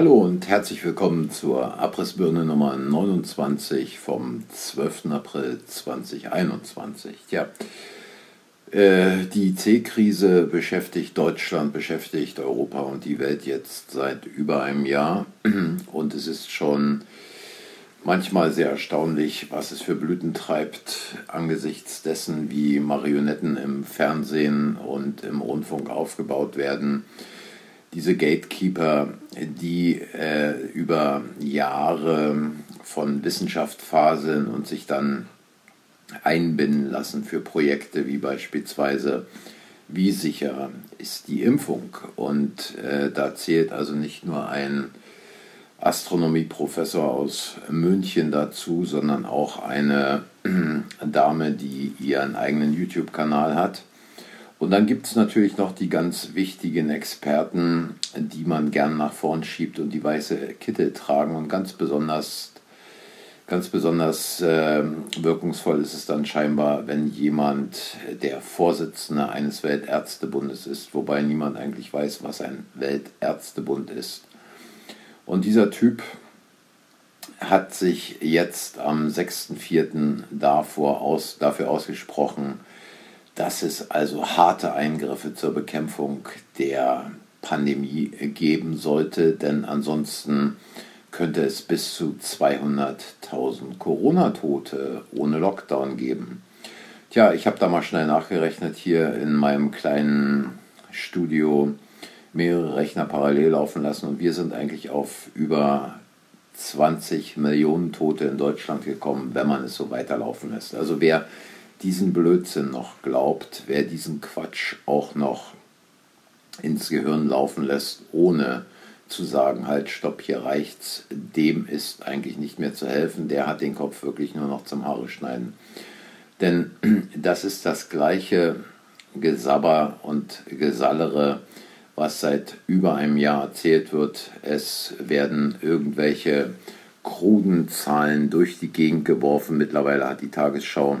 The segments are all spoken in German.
Hallo und herzlich willkommen zur Abrissbirne Nummer 29 vom 12. April 2021. Ja, äh, die C-Krise beschäftigt Deutschland, beschäftigt Europa und die Welt jetzt seit über einem Jahr und es ist schon manchmal sehr erstaunlich, was es für Blüten treibt, angesichts dessen, wie Marionetten im Fernsehen und im Rundfunk aufgebaut werden diese Gatekeeper, die äh, über Jahre von Wissenschaft faseln und sich dann einbinden lassen für Projekte wie beispielsweise, wie sicher ist die Impfung. Und äh, da zählt also nicht nur ein Astronomieprofessor aus München dazu, sondern auch eine Dame, die ihren eigenen YouTube-Kanal hat und dann gibt es natürlich noch die ganz wichtigen Experten, die man gern nach vorn schiebt und die weiße Kittel tragen. Und ganz besonders, ganz besonders äh, wirkungsvoll ist es dann scheinbar, wenn jemand der Vorsitzende eines Weltärztebundes ist, wobei niemand eigentlich weiß, was ein Weltärztebund ist. Und dieser Typ hat sich jetzt am 6.4. Davor aus, dafür ausgesprochen, dass es also harte Eingriffe zur Bekämpfung der Pandemie geben sollte, denn ansonsten könnte es bis zu 200.000 Corona-Tote ohne Lockdown geben. Tja, ich habe da mal schnell nachgerechnet hier in meinem kleinen Studio mehrere Rechner parallel laufen lassen und wir sind eigentlich auf über 20 Millionen Tote in Deutschland gekommen, wenn man es so weiterlaufen lässt. Also wer diesen Blödsinn noch glaubt, wer diesen Quatsch auch noch ins Gehirn laufen lässt, ohne zu sagen, halt, stopp, hier reicht's, dem ist eigentlich nicht mehr zu helfen, der hat den Kopf wirklich nur noch zum Haare schneiden. Denn das ist das gleiche Gesabber und Gesallere, was seit über einem Jahr erzählt wird. Es werden irgendwelche kruden Zahlen durch die Gegend geworfen. Mittlerweile hat die Tagesschau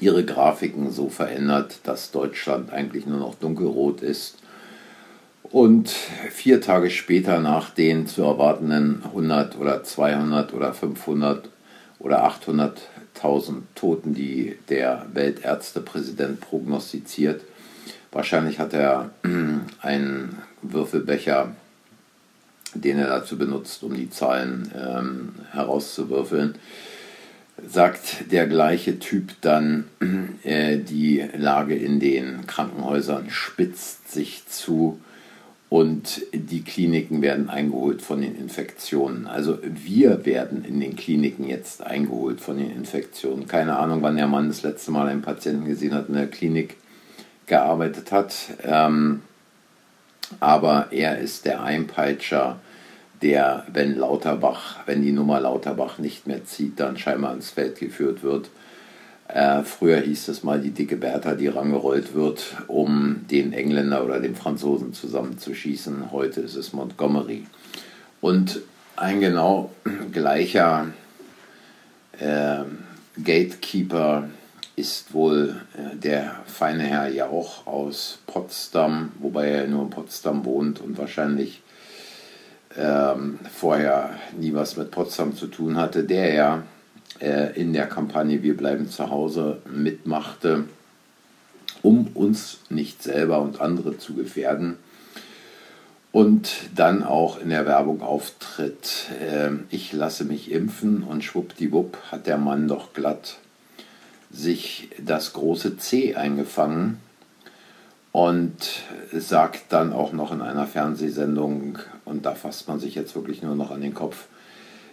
ihre Grafiken so verändert, dass Deutschland eigentlich nur noch dunkelrot ist. Und vier Tage später nach den zu erwartenden 100 oder 200 oder 500 oder 800.000 Toten, die der Weltärztepräsident prognostiziert, wahrscheinlich hat er einen Würfelbecher, den er dazu benutzt, um die Zahlen ähm, herauszuwürfeln, sagt der gleiche Typ dann, äh, die Lage in den Krankenhäusern spitzt sich zu und die Kliniken werden eingeholt von den Infektionen. Also wir werden in den Kliniken jetzt eingeholt von den Infektionen. Keine Ahnung, wann der Mann das letzte Mal einen Patienten gesehen hat, in der Klinik gearbeitet hat. Ähm, aber er ist der Einpeitscher der, wenn Lauterbach, wenn die Nummer Lauterbach nicht mehr zieht, dann scheinbar ins Feld geführt wird. Äh, früher hieß es mal die dicke Bertha, die rangerollt wird, um den Engländer oder den Franzosen zusammenzuschießen. Heute ist es Montgomery. Und ein genau gleicher äh, Gatekeeper ist wohl äh, der feine Herr Jauch aus Potsdam, wobei er nur in Potsdam wohnt und wahrscheinlich ähm, vorher nie was mit Potsdam zu tun hatte, der ja äh, in der Kampagne Wir bleiben zu Hause mitmachte, um uns nicht selber und andere zu gefährden. Und dann auch in der Werbung auftritt, äh, ich lasse mich impfen und schwuppdiwupp hat der Mann doch glatt sich das große C eingefangen und sagt dann auch noch in einer Fernsehsendung, und da fasst man sich jetzt wirklich nur noch an den Kopf,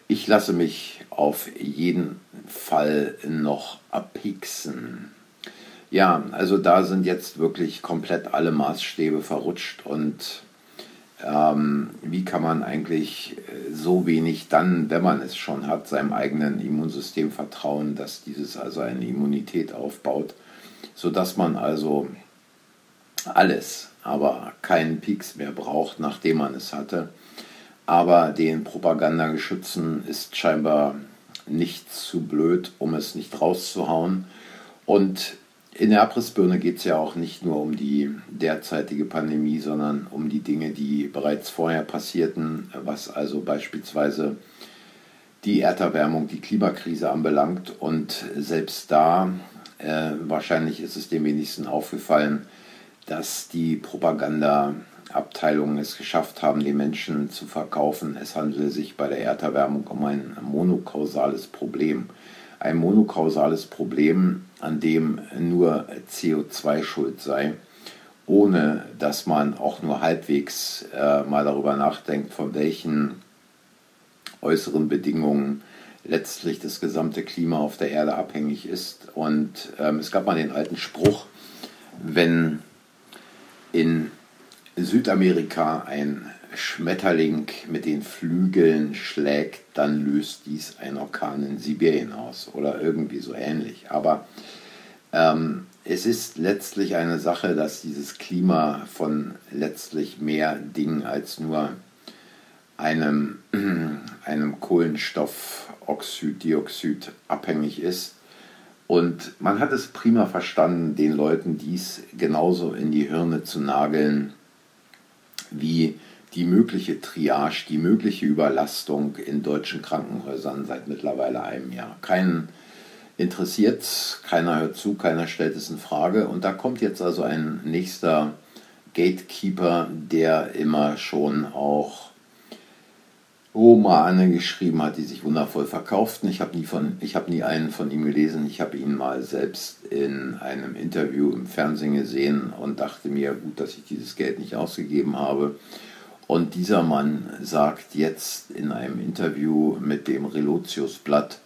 ich lasse mich auf jeden Fall noch abpixen. Ja, also da sind jetzt wirklich komplett alle Maßstäbe verrutscht und ähm, wie kann man eigentlich äh, so wenig dann, wenn man es schon hat, seinem eigenen Immunsystem vertrauen, dass dieses also eine Immunität aufbaut, sodass man also alles, aber keinen Peaks mehr braucht, nachdem man es hatte. Aber den Propagandageschützen ist scheinbar nicht zu blöd, um es nicht rauszuhauen. Und in der Abrissbirne geht es ja auch nicht nur um die derzeitige Pandemie, sondern um die Dinge, die bereits vorher passierten, was also beispielsweise die Erderwärmung, die Klimakrise anbelangt. Und selbst da, äh, wahrscheinlich ist es dem wenigsten aufgefallen, dass die Propagandaabteilungen es geschafft haben, den Menschen zu verkaufen, es handele sich bei der Erderwärmung um ein monokausales Problem ein monokausales Problem, an dem nur CO2 schuld sei, ohne dass man auch nur halbwegs äh, mal darüber nachdenkt, von welchen äußeren Bedingungen letztlich das gesamte Klima auf der Erde abhängig ist. Und ähm, es gab mal den alten Spruch, wenn in Südamerika ein Schmetterling mit den Flügeln schlägt, dann löst dies ein Orkan in Sibirien aus oder irgendwie so ähnlich. Aber ähm, es ist letztlich eine Sache, dass dieses Klima von letztlich mehr Dingen als nur einem, einem Kohlenstoffoxid, abhängig ist. Und man hat es prima verstanden, den Leuten dies genauso in die Hirne zu nageln, wie die mögliche Triage, die mögliche Überlastung in deutschen Krankenhäusern seit mittlerweile einem Jahr. Keinen interessiert, keiner hört zu, keiner stellt es in Frage. Und da kommt jetzt also ein nächster Gatekeeper, der immer schon auch Romane geschrieben hat, die sich wundervoll verkauften. Ich habe nie, hab nie einen von ihm gelesen. Ich habe ihn mal selbst in einem Interview im Fernsehen gesehen und dachte mir, gut, dass ich dieses Geld nicht ausgegeben habe. Und dieser Mann sagt jetzt in einem Interview mit dem Relotius-Blatt,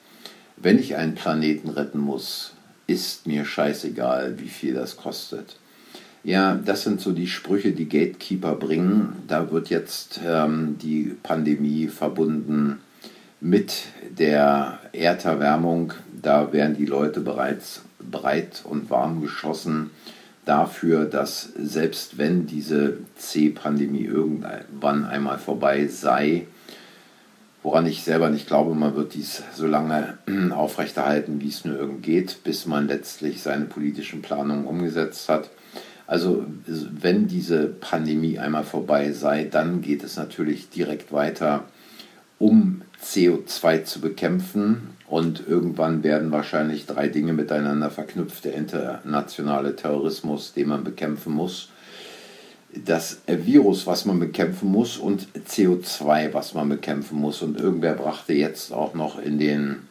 wenn ich einen Planeten retten muss, ist mir scheißegal, wie viel das kostet. Ja, das sind so die Sprüche, die Gatekeeper bringen. Da wird jetzt ähm, die Pandemie verbunden mit der Erderwärmung. Da werden die Leute bereits breit und warm geschossen dafür, dass selbst wenn diese C-Pandemie irgendwann einmal vorbei sei, woran ich selber nicht glaube, man wird dies so lange aufrechterhalten, wie es nur irgend geht, bis man letztlich seine politischen Planungen umgesetzt hat. Also wenn diese Pandemie einmal vorbei sei, dann geht es natürlich direkt weiter, um CO2 zu bekämpfen und irgendwann werden wahrscheinlich drei Dinge miteinander verknüpft. Der internationale Terrorismus, den man bekämpfen muss, das Virus, was man bekämpfen muss und CO2, was man bekämpfen muss. Und irgendwer brachte jetzt auch noch in den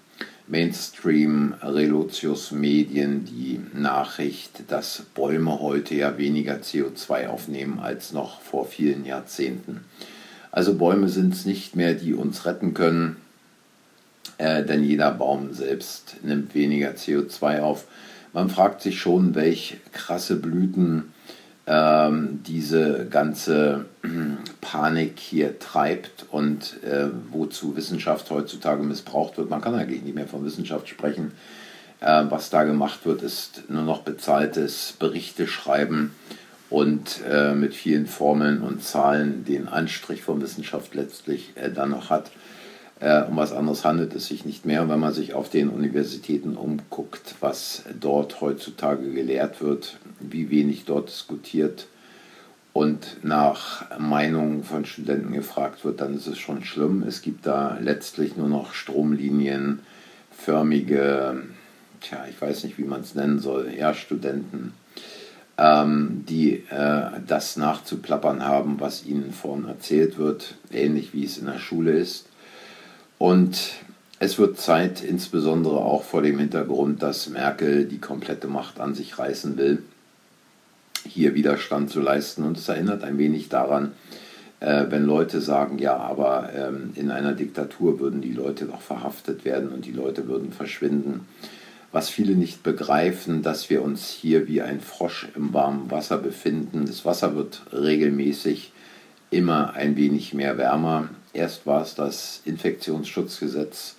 Mainstream Relotius Medien die Nachricht, dass Bäume heute ja weniger CO2 aufnehmen als noch vor vielen Jahrzehnten. Also Bäume sind es nicht mehr, die uns retten können äh, denn jeder Baum selbst nimmt weniger CO2 auf. Man fragt sich schon, welche krasse Blüten ähm, diese ganze äh, Panik hier treibt und äh, wozu Wissenschaft heutzutage missbraucht wird. Man kann eigentlich nicht mehr von Wissenschaft sprechen. Äh, was da gemacht wird, ist nur noch bezahltes Berichte schreiben und äh, mit vielen Formeln und Zahlen den Anstrich von Wissenschaft letztlich äh, dann noch hat. Äh, um was anderes handelt es sich nicht mehr. Und wenn man sich auf den Universitäten umguckt, was dort heutzutage gelehrt wird, wie wenig dort diskutiert und nach Meinungen von Studenten gefragt wird, dann ist es schon schlimm. Es gibt da letztlich nur noch stromlinienförmige, tja, ich weiß nicht, wie man es nennen soll, ja, Studenten, ähm, die äh, das nachzuplappern haben, was ihnen vorn erzählt wird, ähnlich wie es in der Schule ist. Und es wird Zeit, insbesondere auch vor dem Hintergrund, dass Merkel die komplette Macht an sich reißen will, hier Widerstand zu leisten. Und es erinnert ein wenig daran, äh, wenn Leute sagen, ja, aber ähm, in einer Diktatur würden die Leute doch verhaftet werden und die Leute würden verschwinden. Was viele nicht begreifen, dass wir uns hier wie ein Frosch im warmen Wasser befinden. Das Wasser wird regelmäßig immer ein wenig mehr wärmer. Erst war es das Infektionsschutzgesetz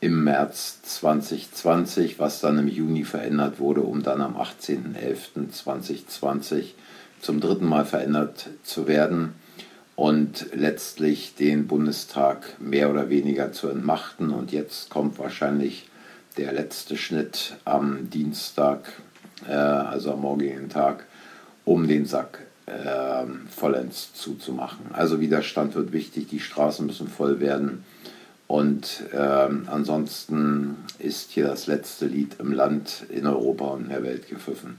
im März 2020, was dann im Juni verändert wurde, um dann am 18.11.2020 zum dritten Mal verändert zu werden und letztlich den Bundestag mehr oder weniger zu entmachten. Und jetzt kommt wahrscheinlich der letzte Schnitt am Dienstag, äh, also am morgigen Tag, um den Sack äh, vollends zuzumachen. Also Widerstand wird wichtig, die Straßen müssen voll werden. Und ähm, ansonsten ist hier das letzte Lied im Land, in Europa und in der Welt gepfiffen.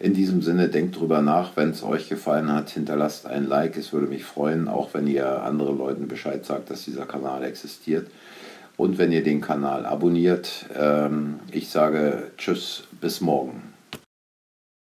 In diesem Sinne, denkt drüber nach, wenn es euch gefallen hat, hinterlasst ein Like. Es würde mich freuen, auch wenn ihr anderen Leuten Bescheid sagt, dass dieser Kanal existiert. Und wenn ihr den Kanal abonniert, ähm, ich sage Tschüss, bis morgen.